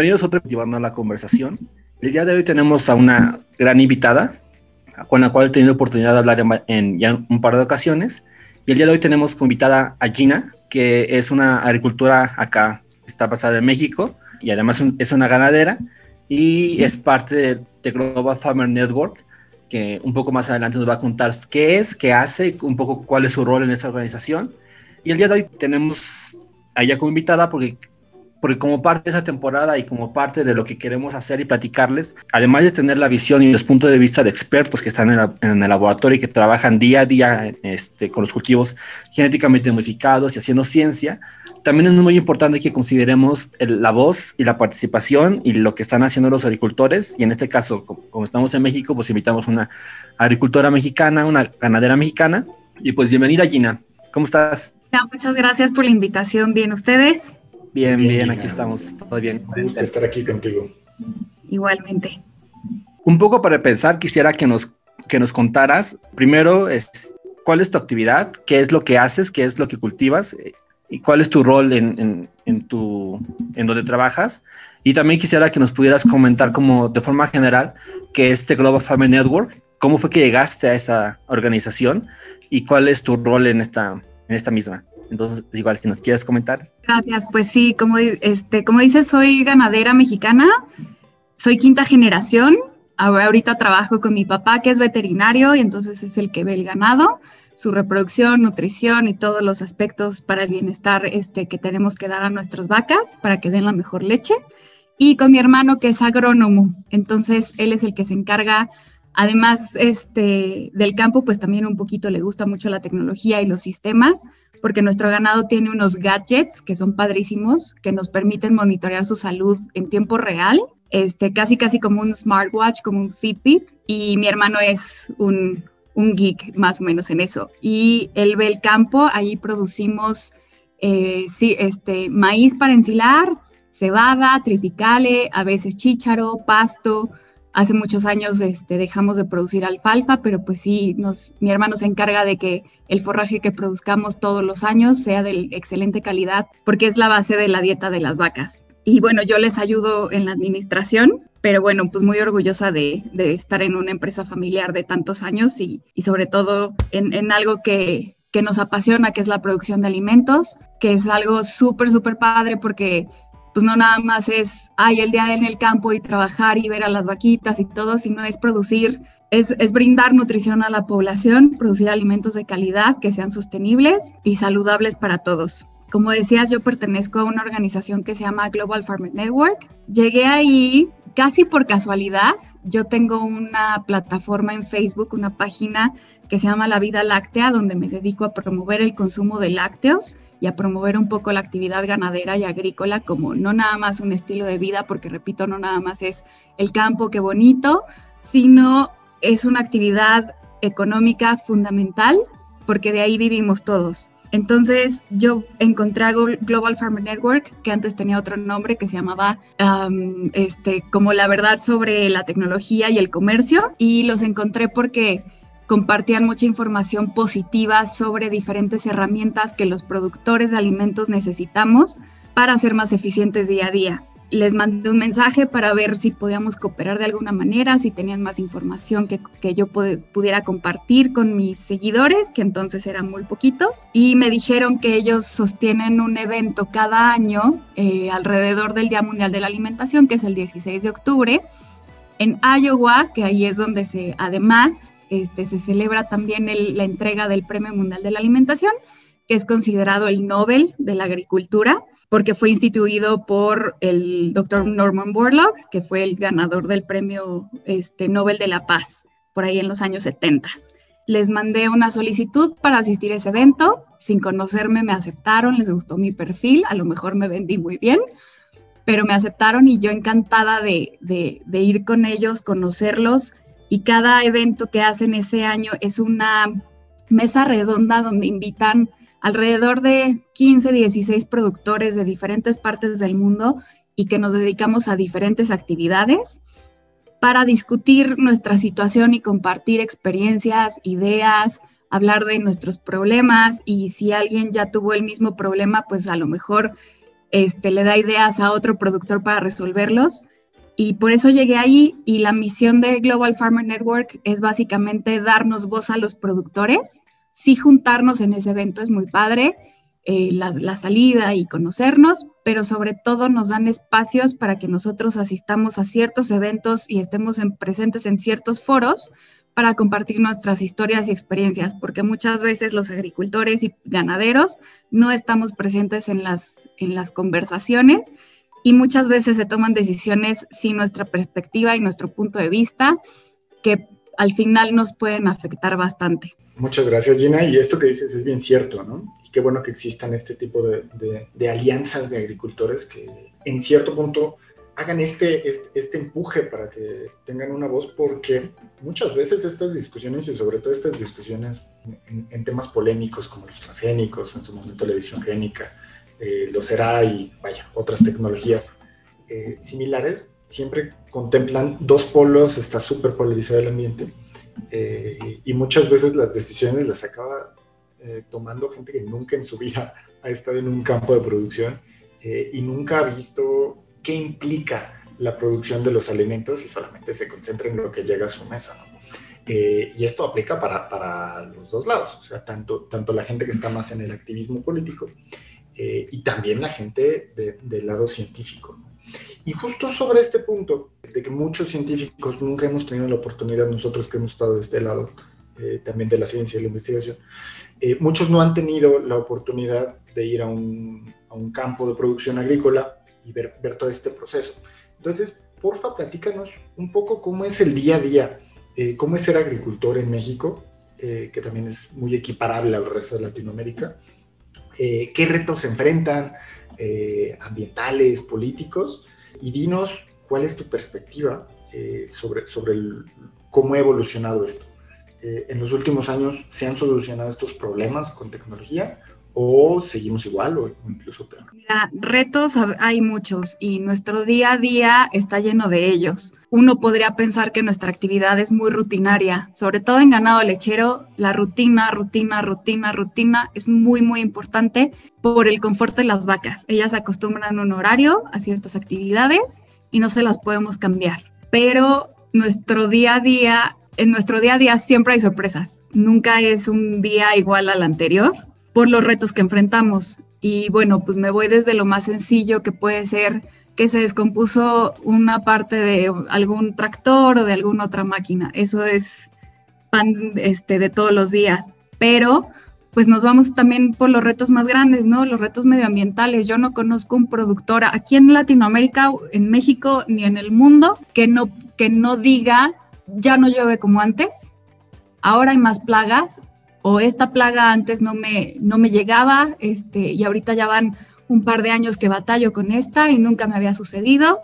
Bienvenidos a otro llevando a la conversación. El día de hoy tenemos a una gran invitada con la cual he tenido oportunidad de hablar en, ya un par de ocasiones. Y el día de hoy tenemos como invitada a Gina, que es una agricultura acá, está basada en México y además es una ganadera y es parte de, Global Farmer Network, que un poco más adelante nos va a contar qué es, qué hace, un poco cuál es su rol en esa organización. Y el día de hoy tenemos a ella como invitada porque porque como parte de esa temporada y como parte de lo que queremos hacer y platicarles, además de tener la visión y los puntos de vista de expertos que están en, el laboratorio y que trabajan día a día este, con los cultivos genéticamente modificados y haciendo ciencia, también es muy importante que consideremos la voz y la participación y lo que están haciendo los agricultores. Y en este caso, como, estamos en México, pues invitamos una agricultora mexicana, una ganadera mexicana. Y pues bienvenida, Gina. ¿Cómo estás? muchas gracias por la invitación. Bien, ¿ustedes? Bien, bien, aquí estamos, todo bien. Me gusta estar aquí contigo. Igualmente. Un poco para empezar, quisiera que nos, que nos contaras, primero, es, ¿cuál es tu actividad? ¿Qué es lo que haces? ¿Qué es lo que cultivas? ¿Y cuál es tu rol en, en, tu, en donde trabajas? Y también quisiera que nos pudieras comentar como de forma general qué es este Global Farming Network, cómo fue que llegaste a esa organización y cuál es tu rol en esta, en esta misma. Entonces, igual, si nos quieres comentar. Gracias, pues sí, como, este, como dices, soy ganadera mexicana, soy quinta generación, ahorita trabajo con mi papá que es veterinario y entonces es el que ve el ganado, su reproducción, nutrición y todos los aspectos para el bienestar este, que tenemos que dar a nuestras vacas para que den la mejor leche. Y con mi hermano que es agrónomo, entonces él es el que se encarga. Además, este, del campo, pues también un poquito le gusta mucho la tecnología y los sistemas, porque nuestro ganado tiene unos gadgets que son padrísimos, que nos permiten monitorear su salud en tiempo real, este, casi casi como un smartwatch, como un Fitbit, y mi hermano es un, un geek más o menos en eso. Y él ve el campo, ahí producimos eh, sí, este, maíz para ensilar, cebada, triticale, a veces chícharo, pasto, Hace muchos años este, dejamos de producir alfalfa, pero pues sí, mi hermano se encarga de que el forraje que produzcamos todos los años sea de excelente calidad, porque es la base de la dieta de las vacas. Y bueno, yo les ayudo en la administración, pero bueno, pues muy orgullosa de, estar en una empresa familiar de tantos años y, sobre todo en, en algo que, que nos apasiona, que es la producción de alimentos, que es algo súper, súper padre porque pues no nada más es, ay, el día en el campo y trabajar y ver a las vaquitas y todo, sino es producir, es, es, brindar nutrición a la población, producir alimentos de calidad que sean sostenibles y saludables para todos. Como decías, yo pertenezco a una organización que se llama Global Farmer Network. Llegué ahí casi por casualidad. Yo tengo una plataforma en Facebook, una página que se llama La Vida Láctea, donde me dedico a promover el consumo de lácteos y a promover un poco la actividad ganadera y agrícola como no nada más un estilo de vida, porque repito, no nada más es el campo, qué bonito, sino es una actividad económica fundamental, porque de ahí vivimos todos. Entonces yo encontré a Global Farmer Network, que antes tenía otro nombre que se llamaba este, como la verdad sobre la tecnología y el comercio, y los encontré porque compartían mucha información positiva sobre diferentes herramientas que los productores de alimentos necesitamos para ser más eficientes día a día. Les mandé un mensaje para ver si podíamos cooperar de alguna manera, si tenían más información que, yo pudiera compartir con mis seguidores, que entonces eran muy poquitos, y me dijeron que ellos sostienen un evento cada año eh, alrededor del Día Mundial de la Alimentación, que es el 16 de octubre, en Iowa, que ahí es donde se, además, este, se celebra también la entrega del Premio Mundial de la Alimentación, que es considerado el Nobel de la Agricultura porque fue instituido por el doctor Norman Borlaug, que fue el ganador del premio este, Nobel de la Paz, por ahí en los años 70. Les mandé una solicitud para asistir a ese evento, sin conocerme me aceptaron, les gustó mi perfil, a lo mejor me vendí muy bien, pero me aceptaron y yo encantada de, de ir con ellos, conocerlos, y cada evento que hacen ese año es una mesa redonda donde invitan alrededor de 15, 16 productores de diferentes partes del mundo y que nos dedicamos a diferentes actividades para discutir nuestra situación y compartir experiencias, ideas, hablar de nuestros problemas y si alguien ya tuvo el mismo problema, pues a lo mejor este, le da ideas a otro productor para resolverlos. Y por eso llegué ahí y la misión de Global Farmer Network es básicamente darnos voz a los productores, sí juntarnos en ese evento es muy padre, eh, la, salida y conocernos, pero sobre todo nos dan espacios para que nosotros asistamos a ciertos eventos y estemos presentes en ciertos foros para compartir nuestras historias y experiencias, porque muchas veces los agricultores y ganaderos no estamos presentes en las, en las conversaciones y muchas veces se toman decisiones sin nuestra perspectiva y nuestro punto de vista que al final nos pueden afectar bastante. Muchas gracias, Gina. Y esto que dices es bien cierto, ¿no? Y qué bueno que existan este tipo de, de alianzas de agricultores que en cierto punto hagan este, este, este, empuje para que tengan una voz, porque muchas veces estas discusiones y sobre todo estas discusiones en, temas polémicos como los transgénicos, en su momento la edición génica, eh, lo será y vaya, otras tecnologías eh, similares, siempre contemplan dos polos, está súper polarizado el ambiente eh, y muchas veces las decisiones las acaba tomando gente que nunca en su vida ha estado en un campo de producción y nunca ha visto qué implica la producción de los alimentos y solamente se concentra en lo que llega a su mesa. ¿no? Eh, y esto aplica para, para, los dos lados, o sea, tanto, tanto la gente que está más en el activismo político eh, y también la gente del lado científico. ¿no? Y justo sobre este punto, de que muchos científicos nunca hemos tenido la oportunidad, nosotros que hemos estado de este lado, eh, también de la ciencia y la investigación, muchos no han tenido la oportunidad de ir a un, a un campo de producción agrícola y ver, ver todo este proceso. Entonces, porfa, platícanos un poco cómo es el día a día, eh, cómo es ser agricultor en México, eh, que también es muy equiparable al resto de Latinoamérica, eh, qué retos se enfrentan, ambientales, políticos, y dinos cuál es tu perspectiva sobre, sobre el, cómo ha evolucionado esto. en los últimos años, ¿se han solucionado estos problemas con tecnología o seguimos igual o incluso peor? Retos hay muchos y nuestro día a día está lleno de ellos. Uno podría pensar que nuestra actividad es muy rutinaria, sobre todo en ganado lechero, la rutina, rutina, rutina, rutina es muy, muy importante por el confort de las vacas. Ellas acostumbran un horario a ciertas actividades y no se las podemos cambiar. Pero nuestro día a día, en nuestro día a día siempre hay sorpresas. Nunca es un día igual al anterior por los retos que enfrentamos. Y bueno, pues me voy desde lo más sencillo que puede ser que se descompuso una parte de algún tractor o de alguna otra máquina. Eso es pan este, de todos los días. Pero pues nos vamos también por los retos más grandes, ¿no? Los retos medioambientales. Yo no conozco un productor aquí en Latinoamérica, en México, ni en el mundo que no, que no diga, ya no llueve como antes, ahora hay más plagas, o esta plaga antes no me, no me llegaba este, y ahorita ya van un par de años que batallo con esta y nunca me había sucedido.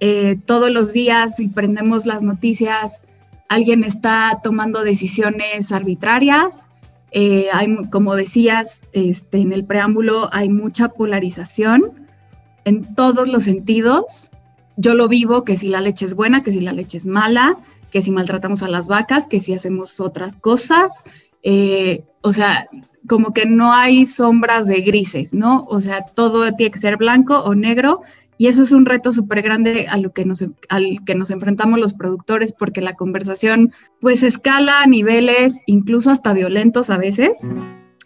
Eh, todos los días, si prendemos las noticias, alguien está tomando decisiones arbitrarias. Eh, hay, como decías este, en el preámbulo, hay mucha polarización en todos los sentidos. Yo lo vivo, que si la leche es buena, que si la leche es mala, que si maltratamos a las vacas, que si hacemos otras cosas, eh, o sea, como que no hay sombras de grises, ¿no? O sea, todo tiene que ser blanco o negro y eso es un reto súper grande a lo que nos, al que nos enfrentamos los productores porque la conversación pues escala a niveles incluso hasta violentos a veces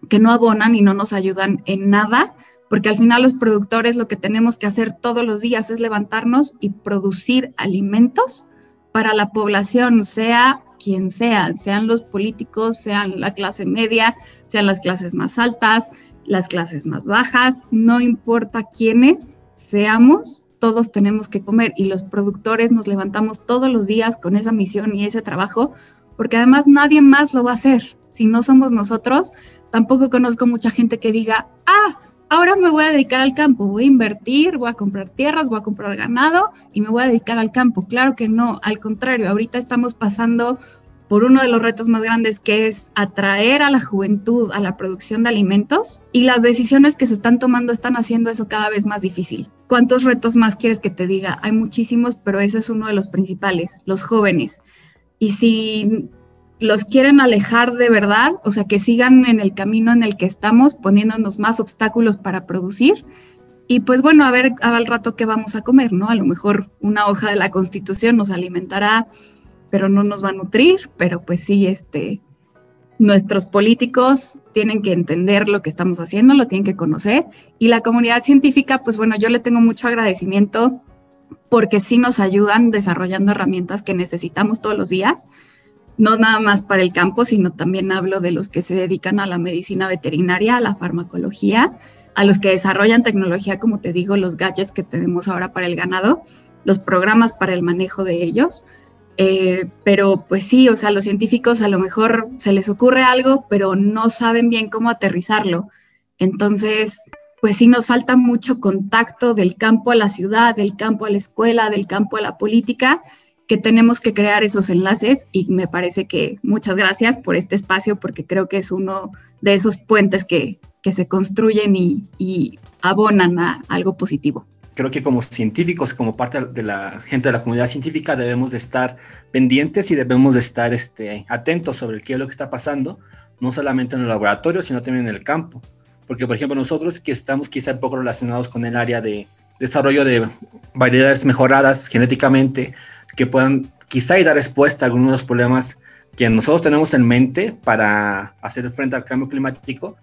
que no abonan y no nos ayudan en nada porque al final los productores lo que tenemos que hacer todos los días es levantarnos y producir alimentos para la población, sea quien sea, sean los políticos, sean la clase media, sean las clases más altas, las clases más bajas, no importa quiénes seamos, todos tenemos que comer y los productores nos levantamos todos los días con esa misión y ese trabajo, porque además nadie más lo va a hacer. Si no somos nosotros, tampoco conozco mucha gente que diga, ah, ahora me voy a dedicar al campo, voy a invertir, voy a comprar tierras, voy a comprar ganado y me voy a dedicar al campo. Claro que no, al contrario, ahorita estamos pasando por uno de los retos más grandes que es atraer a la juventud a la producción de alimentos y las decisiones que se están tomando están haciendo eso cada vez más difícil. ¿Cuántos retos más quieres que te diga? Hay muchísimos, pero ese es uno de los principales, los jóvenes. Y si los quieren alejar de verdad, o sea, que sigan en el camino en el que estamos, poniéndonos más obstáculos para producir, y pues bueno, a ver al rato qué vamos a comer, ¿no? A lo mejor una hoja de la Constitución nos alimentará, pero no nos va a nutrir, pero pues sí, este, nuestros políticos tienen que entender lo que estamos haciendo, lo tienen que conocer, y la comunidad científica, pues bueno, yo le tengo mucho agradecimiento porque sí nos ayudan desarrollando herramientas que necesitamos todos los días, no nada más para el campo, sino también hablo de los que se dedican a la medicina veterinaria, a la farmacología, a los que desarrollan tecnología, como te digo, los gadgets que tenemos ahora para el ganado, los programas para el manejo de ellos. Eh, pero pues sí, o sea, los científicos a lo mejor se les ocurre algo, pero no saben bien cómo aterrizarlo. Entonces, pues sí nos falta mucho contacto del campo a la ciudad, del campo a la escuela, del campo a la política, que tenemos que crear esos enlaces y me parece que muchas gracias por este espacio porque creo que es uno de esos puentes que, que se construyen y, abonan a algo positivo. Creo que como científicos, como parte de la gente de la comunidad científica, debemos de estar pendientes y debemos de estar este, atentos sobre qué es lo que está pasando, no solamente en el laboratorio, sino también en el campo. Porque, por ejemplo, nosotros que estamos quizá un poco relacionados con el área de desarrollo de variedades mejoradas genéticamente, que puedan quizá dar respuesta a algunos de los problemas que nosotros tenemos en mente para hacer frente al cambio climático,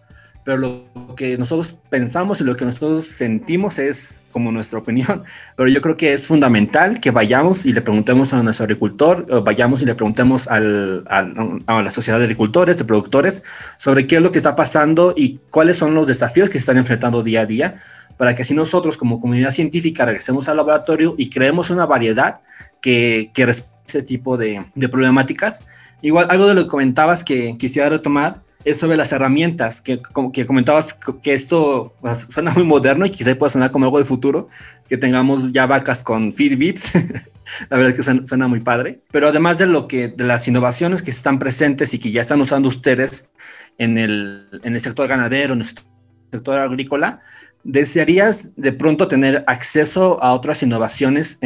pero lo que nosotros pensamos y lo que nosotros sentimos es como nuestra opinión, pero yo creo que es fundamental que vayamos y le preguntemos a nuestro agricultor, vayamos y le preguntemos a la sociedad de agricultores, de productores, sobre qué es lo que está pasando y cuáles son los desafíos que se están enfrentando día a día, para que así nosotros como comunidad científica regresemos al laboratorio y creemos una variedad que, que ese tipo de, problemáticas. Igual, algo de lo que comentabas que quisiera retomar es sobre las herramientas, que, que comentabas que esto pues, suena muy moderno y quizá pueda sonar como algo de futuro, que tengamos ya vacas con Fitbits, la verdad es que suena, muy padre, pero además de lo que, de las innovaciones que están presentes y que ya están usando ustedes en el, en el sector ganadero, en el sector agrícola, ¿desearías de pronto tener acceso a otras innovaciones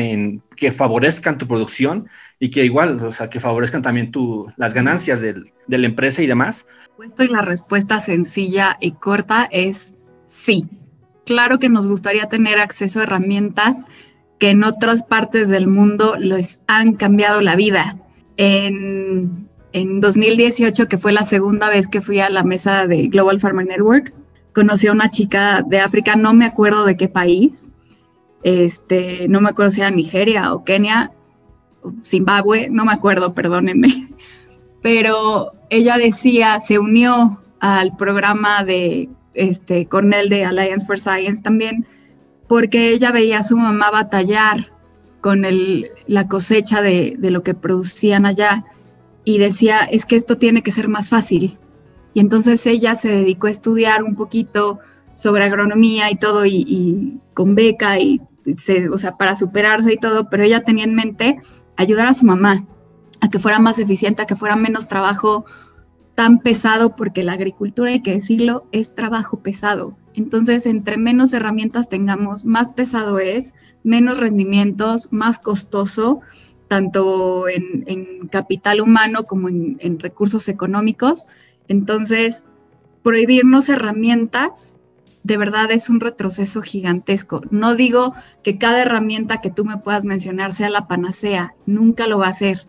que favorezcan tu producción y que igual, o sea, que favorezcan también tu, las ganancias de la empresa y demás? Puesto y la respuesta sencilla y corta es sí. Claro que nos gustaría tener acceso a herramientas que en otras partes del mundo les han cambiado la vida. En, en 2018, que fue la segunda vez que fui a la mesa de Global Farmer Network, conocí a una chica de África, no me acuerdo de qué país, este, no me acuerdo si era Nigeria o Kenia, Zimbabue, no me acuerdo, perdónenme, pero ella decía, se unió al programa de este, Cornell de Alliance for Science también, porque ella veía a su mamá batallar con el, la cosecha de, de lo que producían allá y decía, es que esto tiene que ser más fácil. Y entonces ella se dedicó a estudiar un poquito sobre agronomía y todo, y, con beca, y se, o sea, para superarse y todo, pero ella tenía en mente ayudar a su mamá a que fuera más eficiente, a que fuera menos trabajo tan pesado, porque la agricultura, hay que decirlo, es trabajo pesado. Entonces, entre menos herramientas tengamos, más pesado es, menos rendimientos, más costoso, tanto en, capital humano como en, en recursos económicos. Entonces, prohibirnos herramientas de verdad es un retroceso gigantesco. No digo que cada herramienta que tú me puedas mencionar sea la panacea, nunca lo va a ser,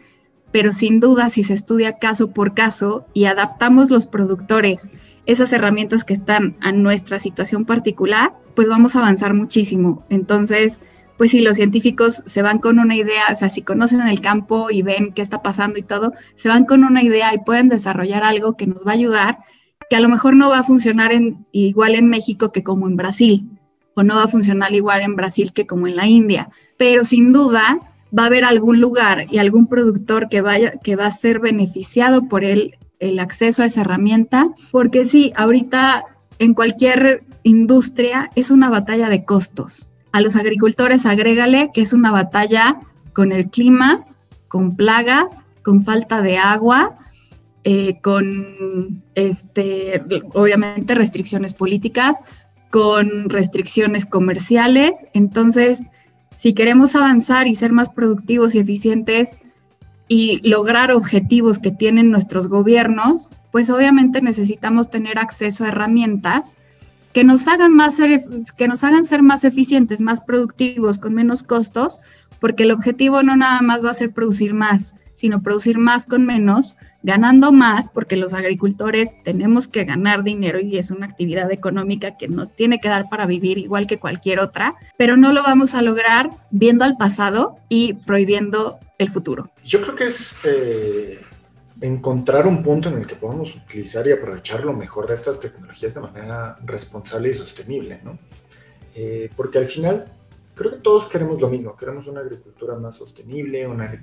pero sin duda si se estudia caso por caso y adaptamos los productores esas herramientas que están a nuestra situación particular, pues vamos a avanzar muchísimo. Entonces, pues si los científicos se van con una idea, o sea, si conocen el campo y ven qué está pasando y todo, se van con una idea y pueden desarrollar algo que nos va a ayudar que a lo mejor no va a funcionar igual en México que como en Brasil, o no va a funcionar igual en Brasil que como en la India, pero sin duda va a haber algún lugar y algún productor que, vaya, que va a ser beneficiado por el, el acceso a esa herramienta, porque sí, ahorita en cualquier industria es una batalla de costos. A los agricultores agrégale que es una batalla con el clima, con plagas, con falta de agua, eh, con este, obviamente restricciones políticas, con restricciones comerciales. Entonces, si queremos avanzar y ser más productivos y eficientes y lograr objetivos que tienen nuestros gobiernos, pues obviamente necesitamos tener acceso a herramientas que nos hagan más que nos hagan ser más eficientes, más productivos, con menos costos, porque el objetivo no nada más va a ser producir más, sino producir más con menos, ganando más, porque los agricultores tenemos que ganar dinero y es una actividad económica que nos tiene que dar para vivir igual que cualquier otra, pero no lo vamos a lograr viendo al pasado y prohibiendo el futuro. Yo creo que es eh, encontrar un punto en el que podamos utilizar y aprovechar lo mejor de estas tecnologías de manera responsable y sostenible, ¿no? Eh, porque al final creo que todos queremos lo mismo, queremos una agricultura más sostenible, una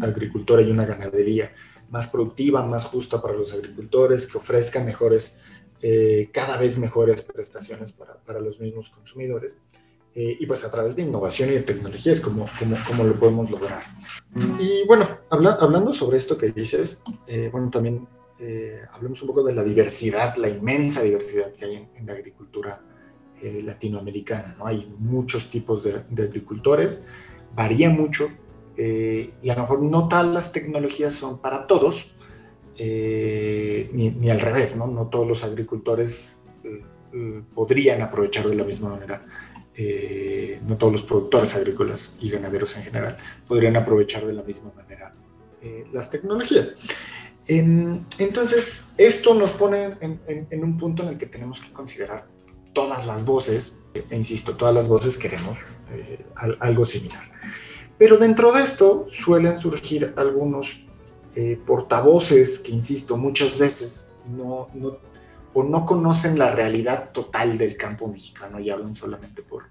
agricultura y una ganadería más productiva, más justa para los agricultores, que ofrezca mejores, eh, cada vez mejores prestaciones para, para los mismos consumidores. Eh, y pues a través de innovación y de tecnologías como, como, como lo podemos lograr. Y bueno, hablando sobre esto que dices, eh, bueno, también eh, hablemos un poco de la diversidad, la inmensa diversidad que hay en, la agricultura latinoamericana, ¿no? Hay muchos tipos de, agricultores, varía mucho y a lo mejor no todas las tecnologías son para todos, ni, ni, al revés, ¿no? No todos los agricultores podrían aprovechar de la misma manera eh, no todos los productores agrícolas y ganaderos en general podrían aprovechar de la misma manera eh, las tecnologías. entonces, esto nos pone en, un punto en el que tenemos que considerar todas las voces, e insisto, todas las voces queremos eh, algo similar. Pero dentro de esto suelen surgir algunos portavoces que, insisto, muchas veces no o no conocen la realidad total del campo mexicano y hablan solamente por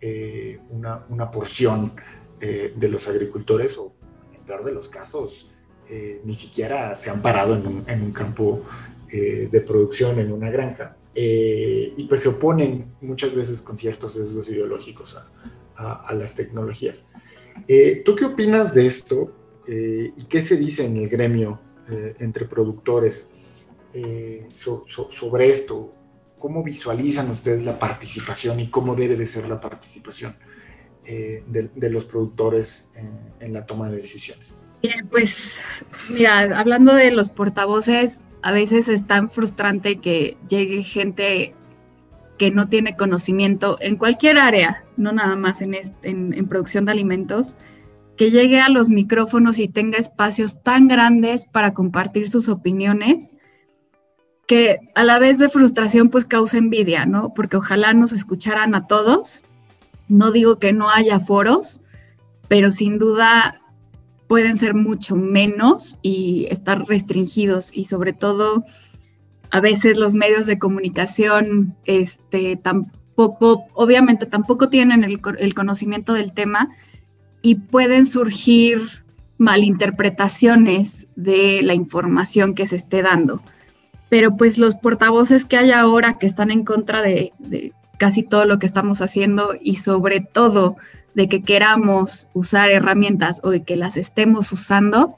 eh, una, porción eh, de los agricultores o en el peor de los casos eh, ni siquiera se han parado en un, campo de producción, en una granja. y pues se oponen muchas veces con ciertos sesgos ideológicos a, las tecnologías. ¿Tú qué opinas de esto y qué se dice en el gremio entre productores? Eh, sobre esto? ¿Cómo visualizan ustedes la participación y cómo debe de ser la participación eh, de, los productores en, la toma de decisiones? Bien, pues mira, hablando de los portavoces, a veces es tan frustrante que llegue gente que no tiene conocimiento en cualquier área, no nada más en, en, producción de alimentos, que llegue a los micrófonos y tenga espacios tan grandes para compartir sus opiniones que a la vez de frustración pues causa envidia, ¿no? Porque ojalá nos escucharan a todos. No digo que no haya foros, pero sin duda pueden ser mucho menos y estar restringidos y sobre todo a veces los medios de comunicación este, tampoco, obviamente tampoco tienen el, el conocimiento del tema y pueden surgir malinterpretaciones de la información que se esté dando pero pues los portavoces que hay ahora que están en contra de, casi todo lo que estamos haciendo y sobre todo de que queramos usar herramientas o de que las estemos usando,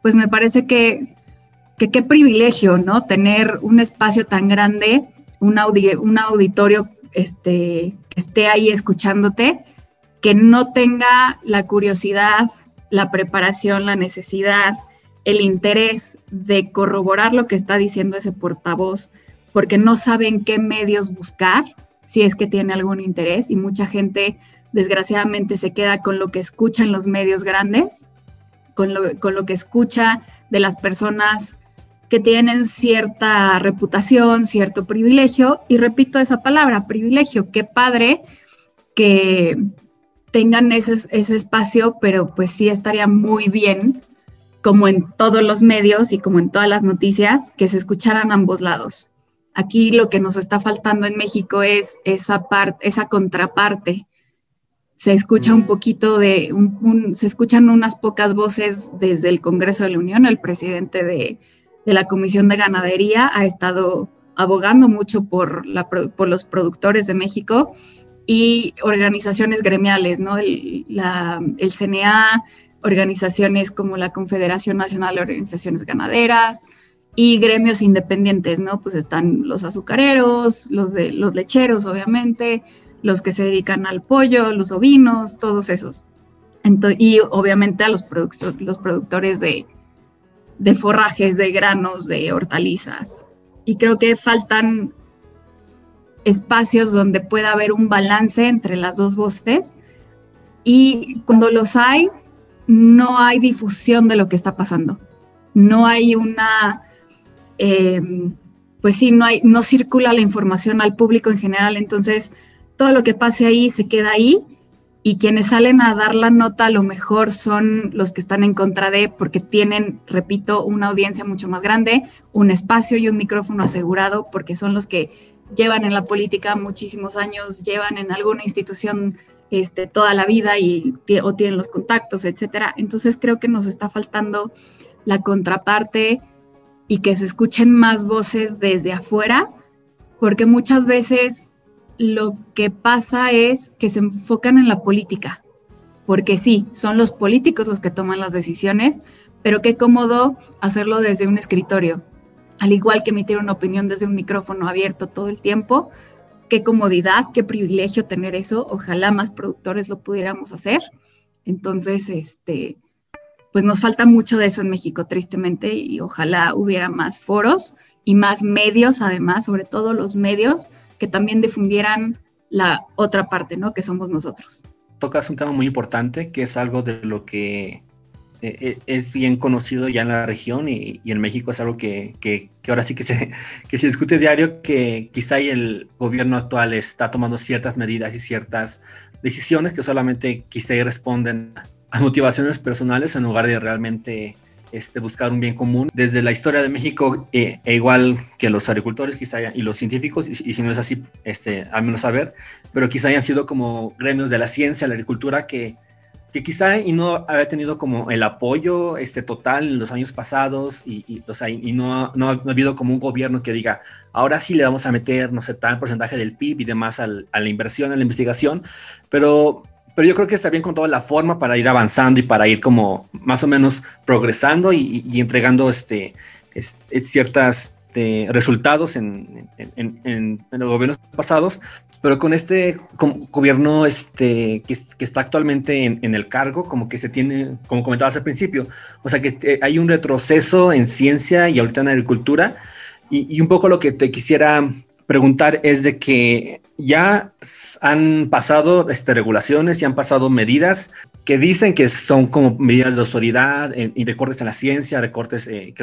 pues me parece que qué privilegio, ¿no? Tener un espacio tan grande, un, un auditorio este, que esté ahí escuchándote, que no tenga la curiosidad, la preparación, la necesidad, el interés de corroborar lo que está diciendo ese portavoz, porque no saben qué medios buscar, si es que tiene algún interés, y mucha gente desgraciadamente se queda con lo que escucha en los medios grandes, con lo, con lo que escucha de las personas que tienen cierta reputación, cierto privilegio, y repito esa palabra, privilegio, qué padre que tengan ese, ese espacio, pero pues sí estaría muy bien como en todos los medios y como en todas las noticias, que se escucharan ambos lados. Aquí lo que nos está faltando en México es esa parte, esa contraparte. Se escucha un poquito de, se escuchan unas pocas voces desde el Congreso de la Unión. El presidente de, la Comisión de Ganadería ha estado abogando mucho por, la, por los productores de México y organizaciones gremiales, ¿no? El, la, el CNA, organizaciones como la Confederación Nacional de Organizaciones Ganaderas y gremios independientes, ¿no? Pues están los azucareros, los de los lecheros, obviamente, los que se dedican al pollo, los ovinos, todos esos. y obviamente a los, los productores de, de forrajes, de granos, de hortalizas. Y creo que faltan espacios donde pueda haber un balance entre las dos voces y cuando los hay, no hay difusión de lo que está pasando. No hay una, eh, pues sí, no, hay, no circula la información al público en general, entonces todo lo que pase ahí se queda ahí y quienes salen a dar la nota a lo mejor son los que están en contra de, porque tienen, repito, una audiencia mucho más grande, un espacio y un micrófono asegurado, porque son los que llevan en la política muchísimos años, llevan en alguna institución este, toda la vida y, o tienen los contactos, etcétera. Entonces creo que nos está faltando la contraparte y que se escuchen más voces desde afuera, porque muchas veces lo que pasa es que se enfocan en la política, porque sí, son los políticos los que toman las decisiones, pero qué cómodo hacerlo desde un escritorio, al igual que emitir una opinión desde un micrófono abierto todo el tiempo, qué comodidad, qué privilegio tener eso. Ojalá más productores lo pudiéramos hacer. Entonces, este, pues nos falta mucho de eso en México, tristemente, y ojalá hubiera más foros y más medios, además, sobre todo los medios que también difundieran la otra parte, ¿no? Que somos nosotros. Tocas un tema muy importante, que es algo de lo que eh, eh, es bien conocido ya en la región y, en México es algo que, que, ahora sí que se, que se discute diario, que quizá el gobierno actual está tomando ciertas medidas y ciertas decisiones que solamente quizá responden a motivaciones personales en lugar de realmente este, buscar un bien común. Desde la historia de México, eh, e igual que los agricultores quizá y los científicos, y, si no es así, este, al menos saber, pero quizá hayan sido como gremios de la ciencia, la agricultura, que que quizá y no había tenido como el apoyo este, total en los años pasados y, o sea, y no, no, ha habido como un gobierno que diga, ahora sí le vamos a meter, no sé, tal porcentaje del PIB y demás a la inversión, a la investigación, pero, pero yo creo que está bien con toda la forma para ir avanzando y para ir como más o menos progresando y, entregando este, este, ciertas resultados en, en, en, los gobiernos pasados, pero con este gobierno este, que, que está actualmente en, el cargo, como que se tiene, como comentabas al principio, o sea que eh, hay un retroceso en ciencia y ahorita en agricultura, y, y un poco lo que te quisiera preguntar es de que ya han pasado este, regulaciones y han pasado medidas que dicen que son como medidas de autoridad y recortes en la ciencia, recortes eh,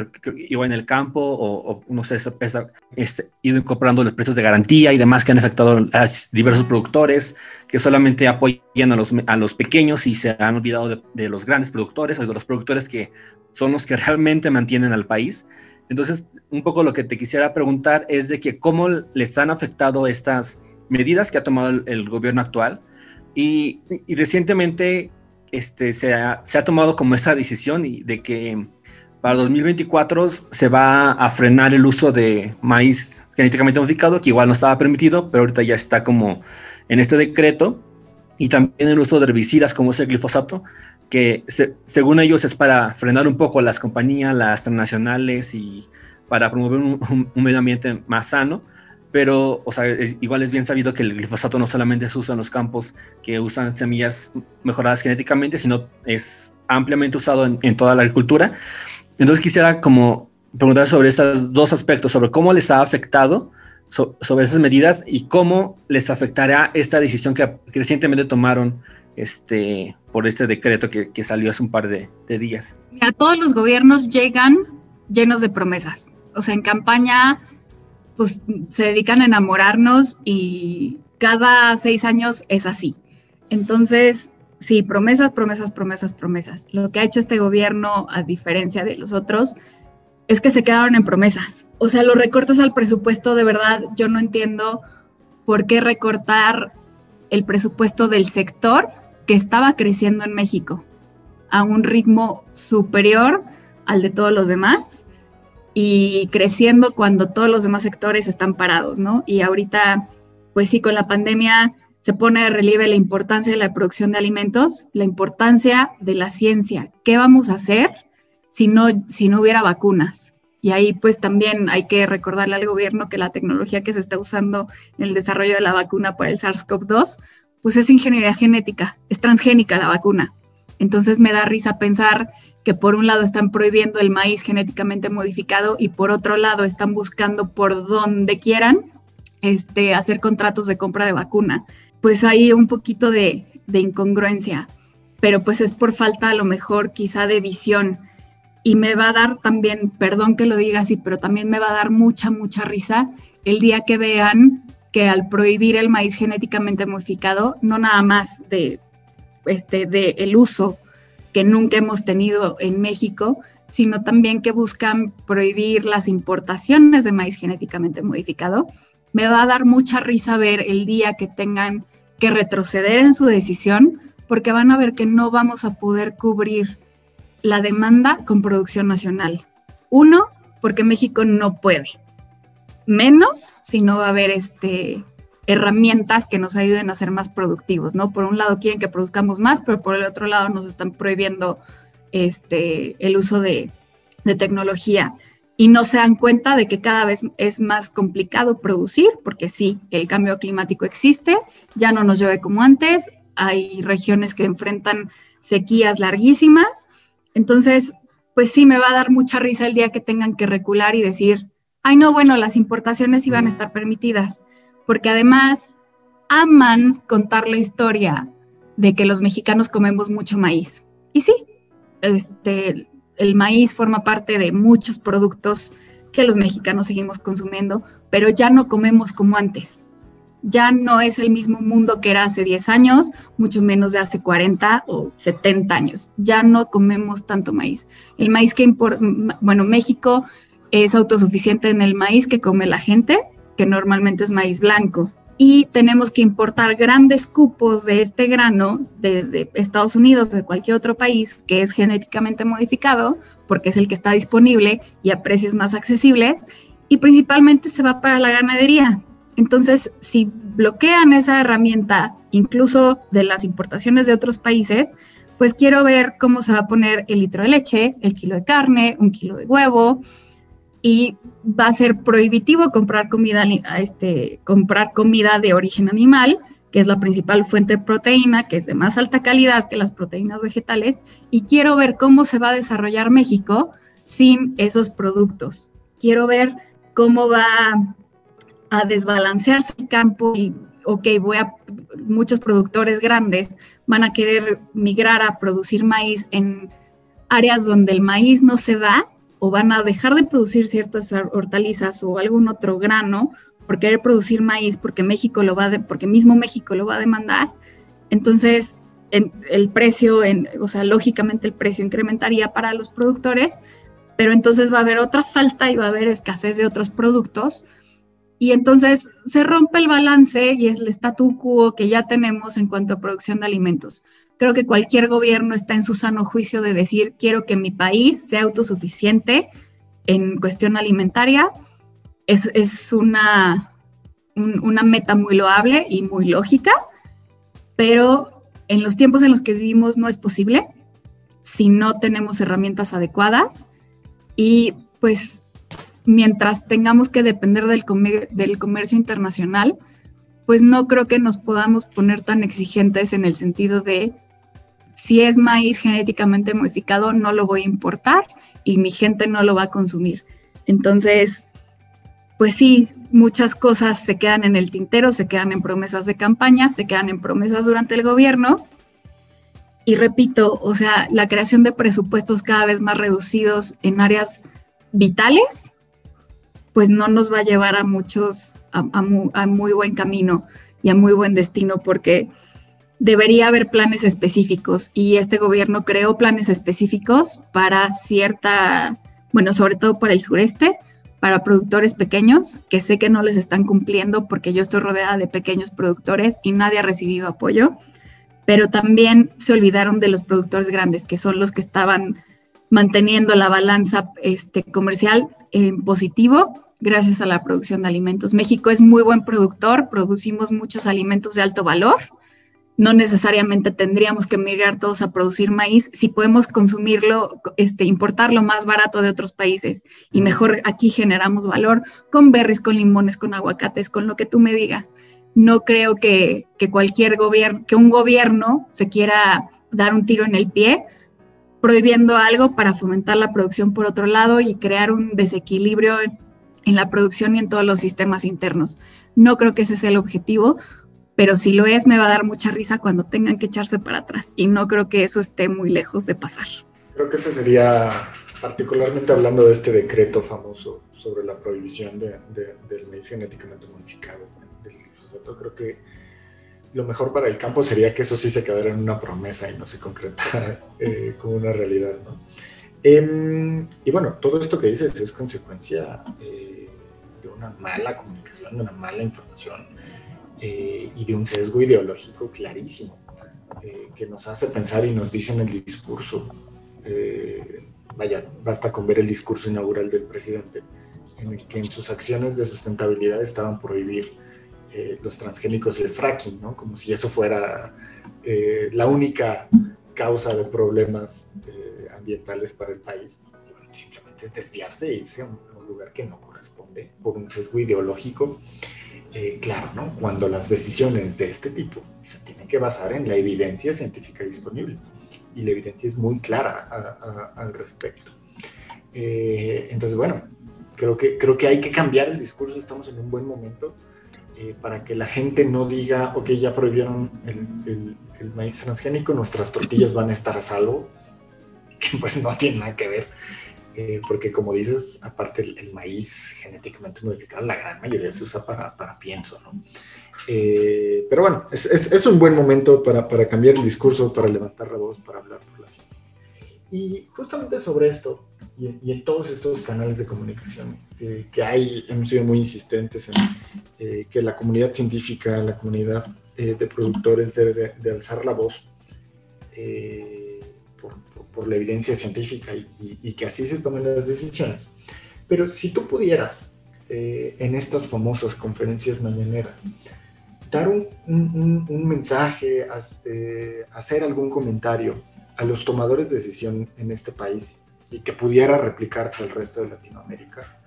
igual en el campo o, no sé, este, ido incorporando los precios de garantía y demás que han afectado a diversos productores que solamente apoyan a los, a los pequeños y se han olvidado de, de los grandes productores o de los productores que son los que realmente mantienen al país. Entonces, un poco lo que te quisiera preguntar es de que cómo les han afectado estas medidas que ha tomado el, gobierno actual y, recientemente este, se, ha, tomado como esta decisión de que para 2024 se va a frenar el uso de maíz genéticamente modificado, que igual no estaba permitido, pero ahorita ya está como en este decreto, y también el uso de herbicidas como es el glifosato, que según ellos es para frenar un poco las compañías, las transnacionales y para promover un, medio ambiente más sano. Pero, o sea, igual es bien sabido que el glifosato no solamente se usa en los campos que usan semillas mejoradas genéticamente, sino es ampliamente usado en, toda la agricultura. Entonces quisiera como preguntar sobre esos dos aspectos, sobre cómo les ha afectado sobre esas medidas y cómo les afectará esta decisión que, que recientemente tomaron este, por este decreto que, salió hace un par de, días. A todos los gobiernos llegan llenos de promesas. O sea, en campaña, pues se dedican a enamorarnos y cada seis años es así. Entonces, sí, promesas, promesas, promesas, promesas. Lo que ha hecho este gobierno, a diferencia de los otros, es que se quedaron en promesas. O sea, los recortes al presupuesto, de verdad, yo no entiendo por qué recortar el presupuesto del sector que estaba creciendo en México a un ritmo superior al de todos los demás y creciendo cuando todos los demás sectores están parados, ¿no? Y ahorita, pues sí, con la pandemia se pone de relieve la importancia de la producción de alimentos, la importancia de la ciencia. ¿Qué vamos a hacer si no, si no hubiera vacunas? Y ahí pues también hay que recordarle al gobierno que la tecnología que se está usando en el desarrollo de la vacuna para el SARS-CoV-2 pues es ingeniería genética, es transgénica la vacuna. Entonces me da risa pensar que por un lado están prohibiendo el maíz genéticamente modificado y por otro lado están buscando por donde quieran este, hacer contratos de compra de vacuna. Pues hay un poquito de, de incongruencia, pero pues es por falta a lo mejor quizá de visión. Y me va a dar también, perdón que lo diga así, pero también me va a dar mucha, mucha risa el día que vean que al prohibir el maíz genéticamente modificado, no nada más de, este, de el uso que nunca hemos tenido en México, sino también que buscan prohibir las importaciones de maíz genéticamente modificado, me va a dar mucha risa ver el día que tengan que retroceder en su decisión, porque van a ver que no vamos a poder cubrir la demanda con producción nacional. Uno, porque México no puede. Menos si no va a haber este, herramientas que nos ayuden a ser más productivos, ¿no? Por un lado quieren que produzcamos más, pero por el otro lado nos están prohibiendo este, el uso de, de tecnología. Y no se dan cuenta de que cada vez es más complicado producir, porque sí, el cambio climático existe, ya no nos llueve como antes, hay regiones que enfrentan sequías larguísimas, entonces, pues sí, me va a dar mucha risa el día que tengan que recular y decir, ay no, bueno, las importaciones iban a estar permitidas, porque además aman contar la historia de que los mexicanos comemos mucho maíz. Y sí, este, el maíz forma parte de muchos productos que los mexicanos seguimos consumiendo, pero ya no comemos como antes. Ya no es el mismo mundo que era hace 10 años, mucho menos de hace 40 o 70 años. Ya no comemos tanto maíz. El maíz que importa, bueno, México es autosuficiente en el maíz que come la gente, que normalmente es maíz blanco y tenemos que importar grandes cupos de este grano desde Estados Unidos, de cualquier otro país que es genéticamente modificado, porque es el que está disponible y a precios más accesibles, y principalmente se va para la ganadería. Entonces, si bloquean esa herramienta, incluso de las importaciones de otros países, pues quiero ver cómo se va a poner el litro de leche, el kilo de carne, un kilo de huevo, y va a ser prohibitivo comprar comida, este, comprar comida de origen animal, que es la principal fuente de proteína, que es de más alta calidad que las proteínas vegetales, y quiero ver cómo se va a desarrollar México sin esos productos. Quiero ver cómo va a desbalancearse el campo y, ok, voy a, muchos productores grandes van a querer migrar a producir maíz en áreas donde el maíz no se da o van a dejar de producir ciertas hortalizas o algún otro grano por querer producir maíz porque México lo va porque mismo México lo va a demandar, entonces el precio, en, o sea, lógicamente el precio incrementaría para los productores, pero entonces va a haber otra falta y va a haber escasez de otros productos. Y entonces se rompe el balance y es el statu quo que ya tenemos en cuanto a producción de alimentos. Creo que cualquier gobierno está en su sano juicio de decir, quiero que mi país sea autosuficiente en cuestión alimentaria. Es, una, una meta muy loable y muy lógica, pero en los tiempos en los que vivimos no es posible si no tenemos herramientas adecuadas y pues mientras tengamos que depender del, del comercio internacional, pues no creo que nos podamos poner tan exigentes en el sentido de si es maíz genéticamente modificado, no lo voy a importar y mi gente no lo va a consumir. Entonces, pues sí, muchas cosas se quedan en el tintero, se quedan en promesas de campaña, se quedan en promesas durante el gobierno. Y repito, o sea, la creación de presupuestos cada vez más reducidos en áreas vitales, pues no nos va a llevar a muchos, a, a muy buen camino y a muy buen destino, porque debería haber planes específicos y este gobierno creó planes específicos para cierta, bueno, sobre todo para el sureste, para productores pequeños, que sé que no les están cumpliendo porque yo estoy rodeada de pequeños productores y nadie ha recibido apoyo, pero también se olvidaron de los productores grandes, que son los que estaban manteniendo la balanza este, comercial en positivo gracias a la producción de alimentos. México es muy buen productor, producimos muchos alimentos de alto valor, no necesariamente tendríamos que migrar todos a producir maíz si podemos consumirlo, este, importarlo más barato de otros países y mejor aquí generamos valor con berries, con limones, con aguacates, con lo que tú me digas. No creo que, que cualquier gobierno, que un gobierno se quiera dar un tiro en el pie prohibiendo algo para fomentar la producción por otro lado y crear un desequilibrio en la producción y en todos los sistemas internos. No creo que ese sea el objetivo, pero si lo es, me va a dar mucha risa cuando tengan que echarse para atrás y no creo que eso esté muy lejos de pasar. Creo que ese sería, particularmente hablando de este decreto famoso sobre la prohibición de, del maíz genéticamente modificado, del glifosato, creo que lo mejor para el campo sería que eso sí se quedara en una promesa y no se concretara eh, como una realidad, ¿no? Em, y bueno, todo esto que dices es consecuencia eh, de una mala comunicación, de una mala información eh, y de un sesgo ideológico clarísimo que nos hace pensar y nos dice en el discurso. vaya, basta con ver el discurso inaugural del presidente, en el que en sus acciones de sustentabilidad estaban prohibir eh, los transgénicos y el fracking, ¿no? Como si eso fuera eh, la única causa de problemas eh, ambientales para el país. simplemente es desviarse e irse a un, lugar que no corresponde por un sesgo ideológico. Claro, ¿no? Cuando las decisiones de este tipo se tienen que basar en la evidencia científica disponible. Y la evidencia es muy clara al respecto. entonces, bueno, creo que, creo que hay que cambiar el discurso, estamos en un buen momento eh, para que la gente no diga, ok, ya prohibieron el, maíz transgénico, nuestras tortillas van a estar a salvo, que pues no tiene nada que ver, eh, porque como dices, aparte el, maíz genéticamente modificado, la gran mayoría se usa para, para pienso, ¿no? Eh, pero bueno, es, es, un buen momento para, para, cambiar el discurso, para levantar la voz, para hablar por la ciencia. Y justamente sobre esto, y, en todos estos canales de comunicación eh, que hay, hemos sido muy insistentes en eh, que la comunidad científica, la comunidad eh, de productores debe de, alzar la voz por, la evidencia científica y, que así se tomen las decisiones. Pero si tú pudieras, en estas famosas conferencias mañaneras, dar un, mensaje, hacer algún comentario a los tomadores de decisión en este país y que pudiera replicarse al resto de Latinoamérica,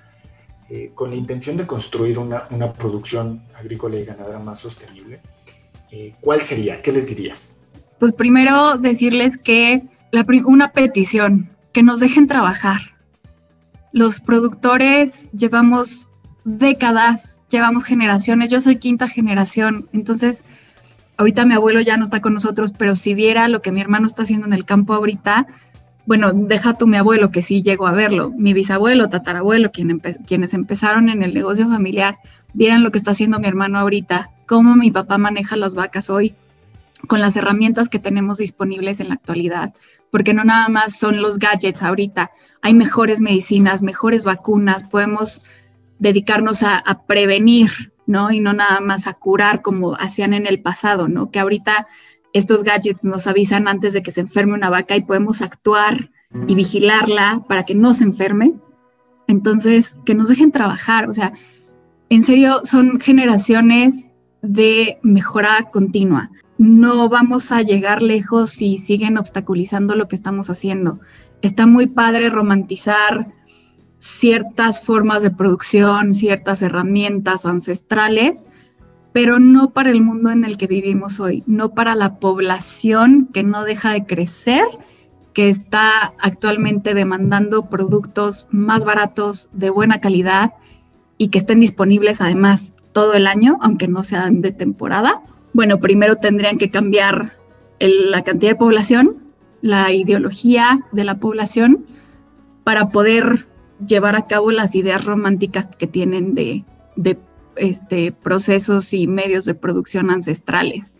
eh, con la intención de construir una, producción agrícola y ganadera más sostenible, eh, ¿cuál sería? ¿Qué les dirías? Pues primero decirles que una petición, que nos dejen trabajar. Los productores llevamos décadas, llevamos generaciones, yo soy quinta generación, entonces ahorita mi abuelo ya no está con nosotros, pero si viera lo que mi hermano está haciendo en el campo ahorita, bueno, deja tú mi abuelo, que sí llegó a verlo, mi bisabuelo, tatarabuelo, quienes empezaron en el negocio familiar, vieran lo que está haciendo mi hermano ahorita, cómo mi papá maneja las vacas hoy, con las herramientas que tenemos disponibles en la actualidad, porque no nada más son los gadgets ahorita, hay mejores medicinas, mejores vacunas, podemos dedicarnos a, a prevenir, ¿no? Y no nada más a curar como hacían en el pasado, ¿no? Que ahorita estos gadgets nos avisan antes de que se enferme una vaca y podemos actuar y vigilarla para que no se enferme. Entonces, que nos dejen trabajar, o sea, en serio, son generaciones de mejora continua. No vamos a llegar lejos si siguen obstaculizando lo que estamos haciendo. Está muy padre romantizar ciertas formas de producción, ciertas herramientas ancestrales, pero no para el mundo en el que vivimos hoy, no para la población que no deja de crecer, que está actualmente demandando productos más baratos, de buena calidad y que estén disponibles además todo el año, aunque no sean de temporada. Bueno, primero tendrían que cambiar la cantidad de población, la ideología de la población, para poder llevar a cabo las ideas románticas que tienen de, de este, procesos y medios de producción ancestrales.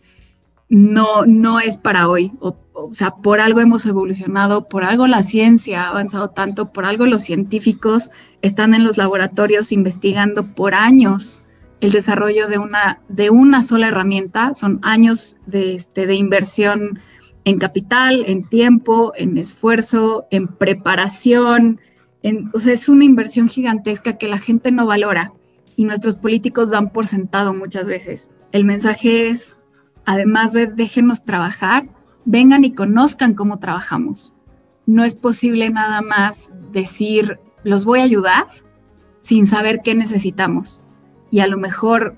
No, no es para hoy. O, sea, por algo hemos evolucionado, por algo la ciencia ha avanzado tanto, por algo los científicos están en los laboratorios investigando por años el desarrollo de una, de una sola herramienta. Son años de, este, inversión en capital, en tiempo, en esfuerzo, en preparación. O sea, es una inversión gigantesca que la gente no valora y nuestros políticos dan por sentado muchas veces. El mensaje es, además de déjenos trabajar, vengan y conozcan cómo trabajamos. No es posible nada más decir, los voy a ayudar sin saber qué necesitamos. Y a lo mejor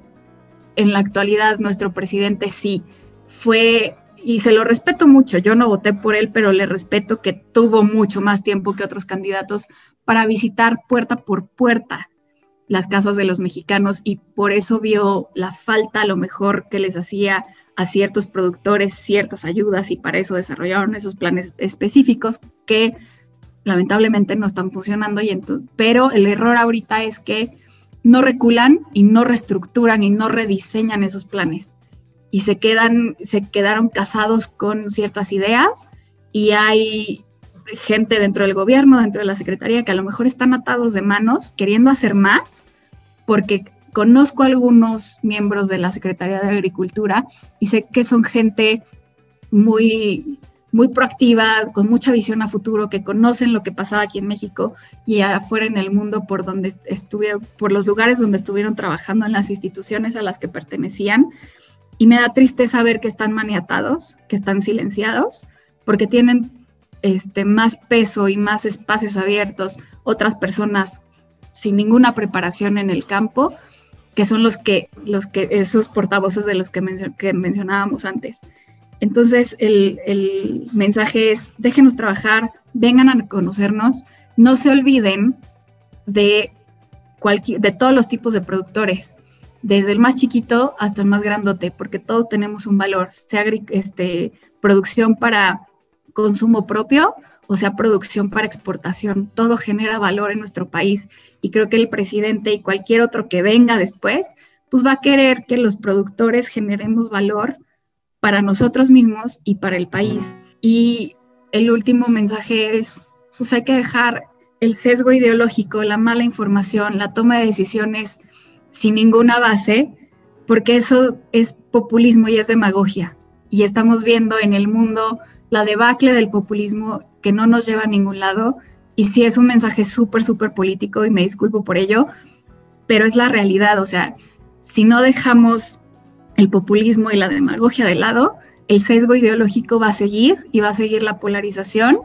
en la actualidad nuestro presidente sí fue, y se lo respeto mucho, yo no voté por él, pero le respeto que tuvo mucho más tiempo que otros candidatos para visitar puerta por puerta las casas de los mexicanos y por eso vio la falta a lo mejor que les hacía a ciertos productores ciertas ayudas y para eso desarrollaron esos planes específicos que lamentablemente no están funcionando. Y pero el error ahorita es que no reculan y no reestructuran y no rediseñan esos planes. Y se quedan se quedaron casados con ciertas ideas y hay gente dentro del gobierno, dentro de la secretaría que a lo mejor están atados de manos queriendo hacer más porque conozco a algunos miembros de la Secretaría de Agricultura y sé que son gente muy muy proactiva, con mucha visión a futuro, que conocen lo que pasaba aquí en México y afuera en el mundo por donde estuvieron, por los lugares donde estuvieron trabajando en las instituciones a las que pertenecían. Y me da tristeza ver que están maniatados, que están silenciados, porque tienen este, más peso y más espacios abiertos otras personas sin ninguna preparación en el campo, que son los que, los que esos portavoces de los que, que mencionábamos antes. Entonces, el, mensaje es, déjenos trabajar, vengan a conocernos, no se olviden de, todos los tipos de productores, desde el más chiquito hasta el más grandote, porque todos tenemos un valor, sea este, producción para consumo propio o sea producción para exportación. Todo genera valor en nuestro país y creo que el presidente y cualquier otro que venga después, pues va a querer que los productores generemos valor para nosotros mismos y para el país. Y el último mensaje es, pues hay que dejar el sesgo ideológico, la mala información, la toma de decisiones sin ninguna base, porque eso es populismo y es demagogia. Y estamos viendo en el mundo la debacle del populismo que no nos lleva a ningún lado. Y sí es un mensaje súper, súper político y me disculpo por ello, pero es la realidad. O sea, si no dejamos el populismo y la demagogia de lado, el sesgo ideológico va a seguir y va a seguir la polarización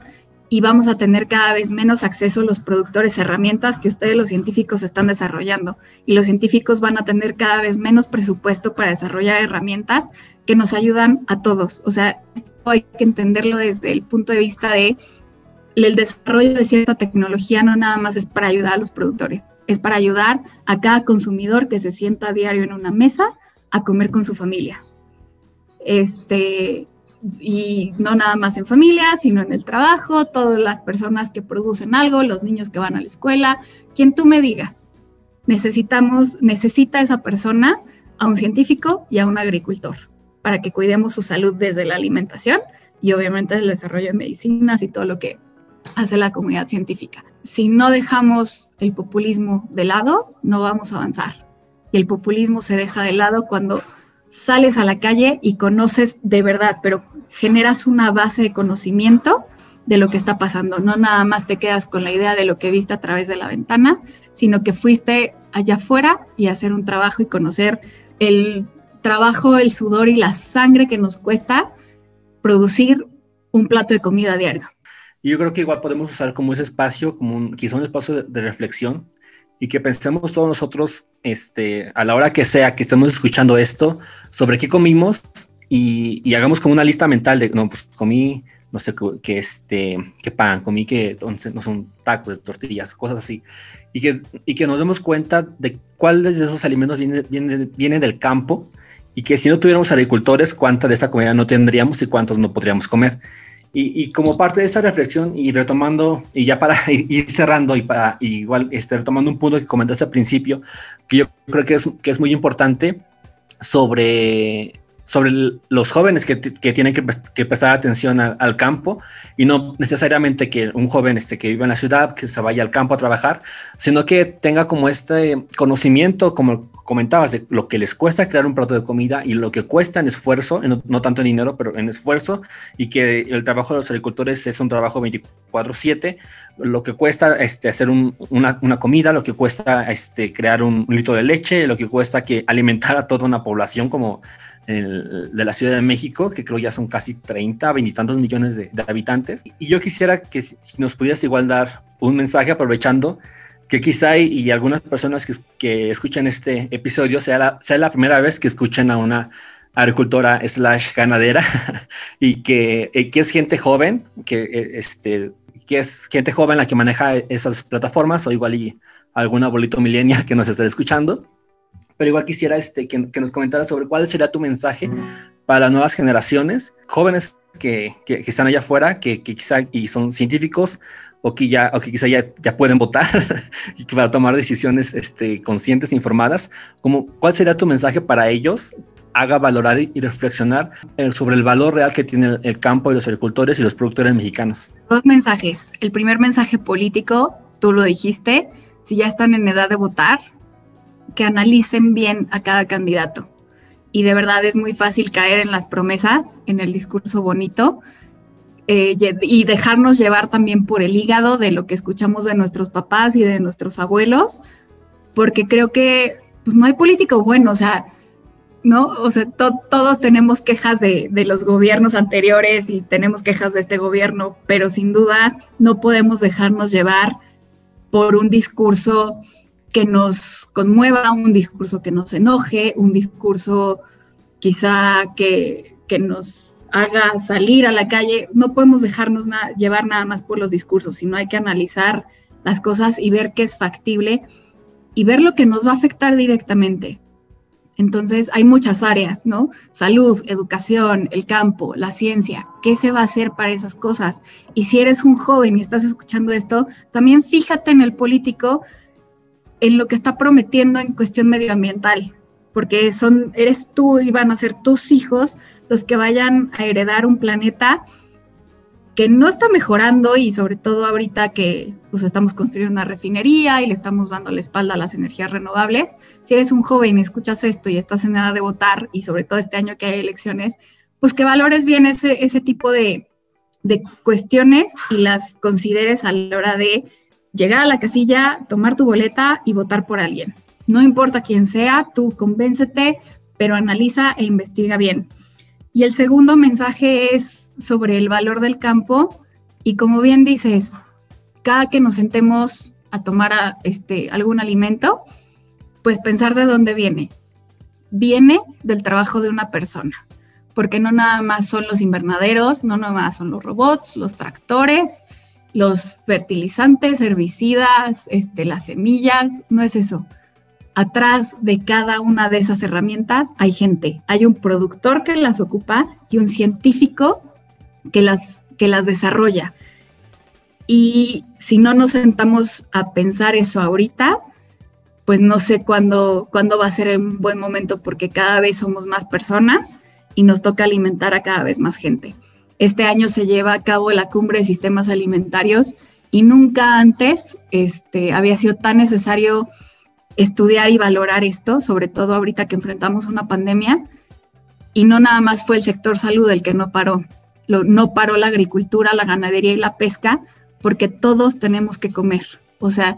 y vamos a tener cada vez menos acceso a los productores, herramientas que ustedes los científicos están desarrollando. Y los científicos van a tener cada vez menos presupuesto para desarrollar herramientas que nos ayudan a todos. O sea, esto hay que entenderlo desde el punto de vista de el desarrollo de cierta tecnología no nada más es para ayudar a los productores, es para ayudar a cada consumidor que se sienta a diario en una mesa a comer con su familia. Este, y no nada más en familia, sino en el trabajo, todas las personas que producen algo, los niños que van a la escuela, quien tú me digas. Necesitamos, necesita esa persona a un científico y a un agricultor para que cuidemos su salud desde la alimentación y obviamente el desarrollo de medicinas y todo lo que hace la comunidad científica. Si no dejamos el populismo de lado, no vamos a avanzar y el populismo se deja de lado cuando sales a la calle y conoces de verdad, pero generas una base de conocimiento de lo que está pasando. No nada más te quedas con la idea de lo que viste a través de la ventana, sino que fuiste allá afuera y hacer un trabajo y conocer el trabajo, el sudor y la sangre que nos cuesta producir un plato de comida diario. Yo creo que igual podemos usar como ese espacio, como un, quizá un espacio de reflexión, y que pensemos todos nosotros, este, a la hora que sea que estemos escuchando esto, sobre qué comimos y, hagamos como una lista mental de, no, pues comí, no sé, que este, que pan, comí que no son tacos tortillas, cosas así, y que, y que nos demos cuenta de cuáles de esos alimentos vienen, vienen, vienen del campo y que si no tuviéramos agricultores, cuánta de esa comida no tendríamos y cuántos no podríamos comer. Y, como parte de esta reflexión y retomando, y ya para ir cerrando y para igual este, retomando un punto que comentaste al principio, que yo creo que es, que es muy importante sobre, sobre los jóvenes que, que tienen que, que, prestar atención al, campo y no necesariamente que un joven este, que vive en la ciudad, que se vaya al campo a trabajar, sino que tenga como este conocimiento, como comentabas, de lo que les cuesta crear un plato de comida y lo que cuesta en esfuerzo, no, tanto en dinero, pero en esfuerzo, y que el trabajo de los agricultores es un trabajo 24/7, lo que cuesta este, hacer una, una, comida, lo que cuesta este, crear un, litro de leche, lo que cuesta que alimentar a toda una población como de la Ciudad de México, que creo ya son casi 30, 20 y tantos millones de, habitantes. Y yo quisiera que si nos pudieras igual dar un mensaje aprovechando que quizá y, algunas personas que, que, escuchan este episodio sea la, sea la primera vez que escuchen a una agricultora slash ganadera y que, eh, que, es gente joven, que, eh, este, que es gente joven la que maneja esas plataformas o igual y algún abuelito millennial que nos esté escuchando, pero igual quisiera este, que, nos comentara sobre cuál sería tu mensaje para las nuevas generaciones, jóvenes que, que, están allá afuera, que, quizá y son científicos o que ya o que quizá ya, ya pueden votar y que para tomar decisiones este, conscientes e informadas, como, ¿cuál sería tu mensaje para ellos? Haga valorar y reflexionar eh, sobre el valor real que tiene el campo y los agricultores y los productores mexicanos. Dos mensajes. El primer mensaje político, tú lo dijiste, si ya están en edad de votar, que analicen bien a cada candidato. Y de verdad es muy fácil caer en las promesas, en el discurso bonito, eh, y dejarnos llevar también por el hígado de lo que escuchamos de nuestros papás y de nuestros abuelos, porque creo que pues no hay político bueno, o sea, ¿no? O sea, todos tenemos quejas de, de, los gobiernos anteriores y tenemos quejas de este gobierno, pero sin duda no podemos dejarnos llevar por un discurso que nos conmueva, un discurso que nos enoje, un discurso quizá que, que nos haga salir a la calle. No podemos dejarnos llevar nada más por los discursos, sino hay que analizar las cosas y ver qué es factible y ver lo que nos va a afectar directamente. Entonces hay muchas áreas, ¿no? Salud, educación, el campo, la ciencia. ¿Qué se va a hacer para esas cosas? Y si eres un joven y estás escuchando esto, también fíjate en el político en lo que está prometiendo en cuestión medioambiental, porque son, eres tú y van a ser tus hijos los que vayan a heredar un planeta que no está mejorando y sobre todo ahorita que pues, estamos construyendo una refinería y le estamos dando la espalda a las energías renovables. Si eres un joven y escuchas esto y estás en edad de votar y sobre todo este año que hay elecciones, pues que valores bien ese, ese tipo de, de cuestiones y las consideres a la hora de llegar a la casilla, tomar tu boleta y votar por alguien. No importa quién sea, tú convéncete, pero analiza e investiga bien. Y el segundo mensaje es sobre el valor del campo y como bien dices, cada que nos sentemos a tomar este, algún alimento, pues pensar de dónde viene. Viene del trabajo de una persona, porque no nada más son los invernaderos, no nada más son los robots, los tractores, los fertilizantes, herbicidas, este, las semillas, no es eso. Atrás de cada una de esas herramientas hay gente, hay un productor que las ocupa y un científico que las, que las desarrolla. Y si no nos sentamos a pensar eso ahorita, pues no sé cuándo, cuándo va a ser un buen momento porque cada vez somos más personas y nos toca alimentar a cada vez más gente. Este año se lleva a cabo la cumbre de sistemas alimentarios y nunca antes este, había sido tan necesario estudiar y valorar esto, sobre todo ahorita que enfrentamos una pandemia. Y no nada más fue el sector salud el que no paró, no paró la agricultura, la ganadería y la pesca, porque todos tenemos que comer. O sea,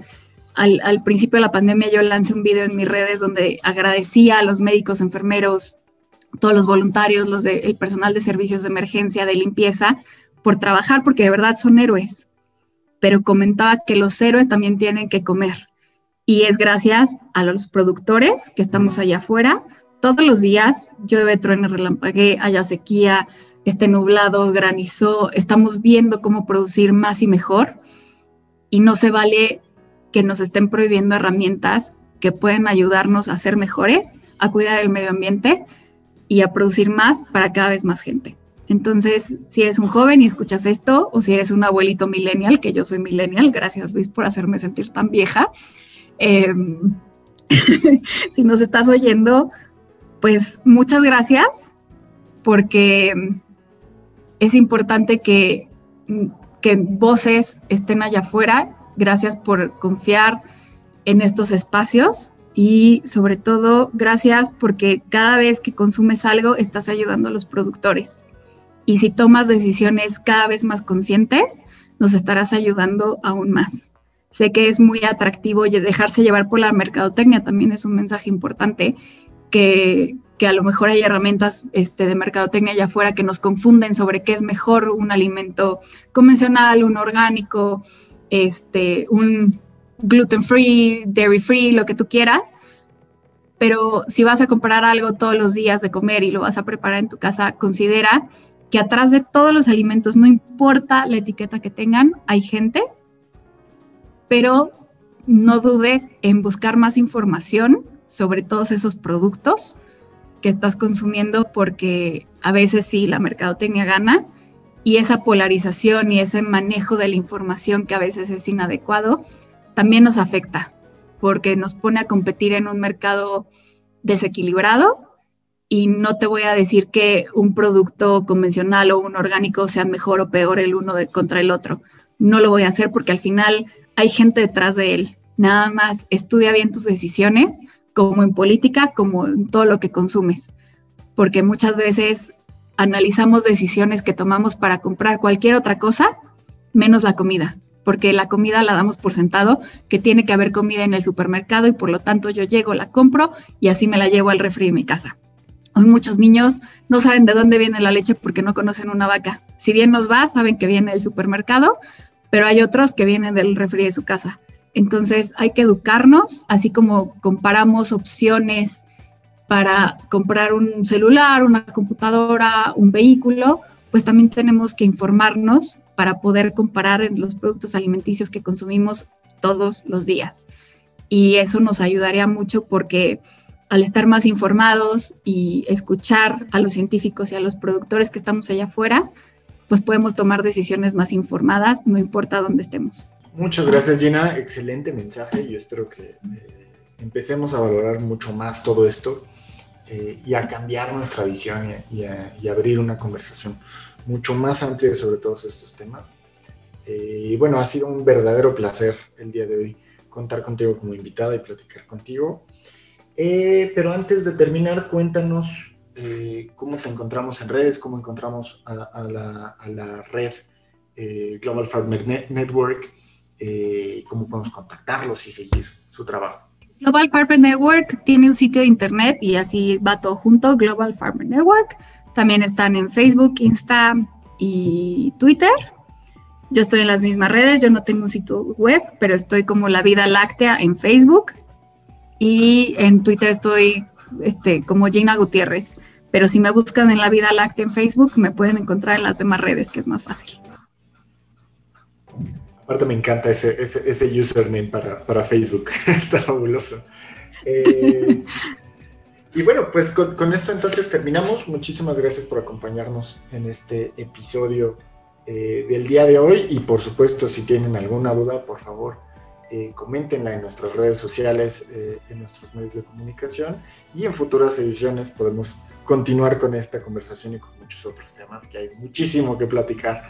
al, al, principio de la pandemia yo lancé un video en mis redes donde agradecía a los médicos, enfermeros, todos los voluntarios, los de, el personal de servicios de emergencia, de limpieza, por trabajar, porque de verdad son héroes. Pero comentaba que los héroes también tienen que comer. Y es gracias a los productores que estamos allá afuera. Todos los días llueve, truene, relampaguee, haya sequía, esté nublado, granizó. Estamos viendo cómo producir más y mejor. Y no se vale que nos estén prohibiendo herramientas que pueden ayudarnos a ser mejores, a cuidar el medio ambiente, y a producir más para cada vez más gente. Entonces, si eres un joven y escuchas esto, o si eres un abuelito millennial, que yo soy millennial, gracias Luis por hacerme sentir tan vieja, em, si nos estás oyendo, pues muchas gracias, porque es importante que, que voces estén allá afuera. Gracias por confiar en estos espacios y sobre todo, gracias porque cada vez que consumes algo estás ayudando a los productores. Y si tomas decisiones cada vez más conscientes, nos estarás ayudando aún más. Sé que es muy atractivo dejarse llevar por la mercadotecnia también es un mensaje importante que, que a lo mejor hay herramientas este, de mercadotecnia allá afuera que nos confunden sobre qué es mejor un alimento convencional, un orgánico, este, un, gluten free, dairy free, lo que tú quieras. Pero si vas a comprar algo todos los días de comer y lo vas a preparar en tu casa, considera que atrás de todos los alimentos, no importa la etiqueta que tengan, hay gente, pero no dudes en buscar más información sobre todos esos productos que estás consumiendo porque a veces sí, la mercadotecnia gana y esa polarización y ese manejo de la información que a veces es inadecuado también nos afecta porque nos pone a competir en un mercado desequilibrado y no te voy a decir que un producto convencional o un orgánico sea mejor o peor el uno contra el otro. No lo voy a hacer porque al final hay gente detrás de él. Nada más estudia bien tus decisiones, como en política, como en todo lo que consumes, porque muchas veces analizamos decisiones que tomamos para comprar cualquier otra cosa, menos la comida, porque la comida la damos por sentado, que tiene que haber comida en el supermercado y por lo tanto yo llego, la compro y así me la llevo al refri de mi casa. Hoy muchos niños no saben de dónde viene la leche porque no conocen una vaca. Si bien nos va, saben que viene del supermercado, pero hay otros que vienen del refri de su casa. Entonces hay que educarnos, así como comparamos opciones para comprar un celular, una computadora, un vehículo, pues también tenemos que informarnos para poder comparar los productos alimenticios que consumimos todos los días. Y eso nos ayudaría mucho porque al estar más informados y escuchar a los científicos y a los productores que estamos allá afuera, pues podemos tomar decisiones más informadas, no importa dónde estemos. Muchas gracias, Gina. Excelente mensaje y espero que eh, empecemos a valorar mucho más todo esto eh, y a cambiar nuestra visión y, y, abrir una conversación mucho más amplia sobre todos estos temas. Eh, y bueno, ha sido un verdadero placer el día de hoy contar contigo como invitada y platicar contigo. pero antes de terminar, cuéntanos cómo te encontramos en redes, cómo encontramos a, la, a la, red Global Farmer Network eh, cómo podemos contactarlos y seguir su trabajo. Global Farmer Network tiene un sitio de internet y así va todo junto, Global Farmer Network. También están en Facebook, Insta y Twitter. Yo estoy en las mismas redes, yo no tengo un sitio web, pero estoy como La Vida Láctea en Facebook y en Twitter estoy este, como Gina Gutiérrez. Pero si me buscan en La Vida Láctea en Facebook, me pueden encontrar en las demás redes, que es más fácil. Aparte me encanta ese, ese, username para, para, Facebook, está fabuloso. Eh, y bueno, pues con, esto entonces terminamos. Muchísimas gracias por acompañarnos en este episodio eh, del día de hoy y por supuesto si tienen alguna duda, por favor, eh, coméntenla en nuestras redes sociales, en nuestros medios de comunicación y en futuras ediciones podemos continuar con esta conversación y con muchos otros temas que hay muchísimo que platicar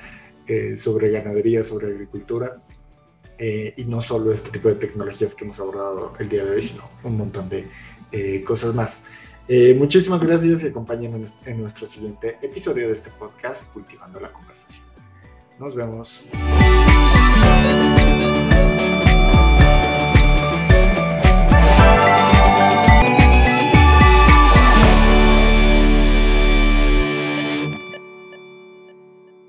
eh, sobre ganadería, sobre agricultura, eh, y no solo este tipo de tecnologías que hemos abordado el día de hoy, sino un montón de eh, cosas más. muchísimas gracias y acompáñenos en nuestro siguiente episodio de este podcast, Cultivando la Conversación. Nos vemos.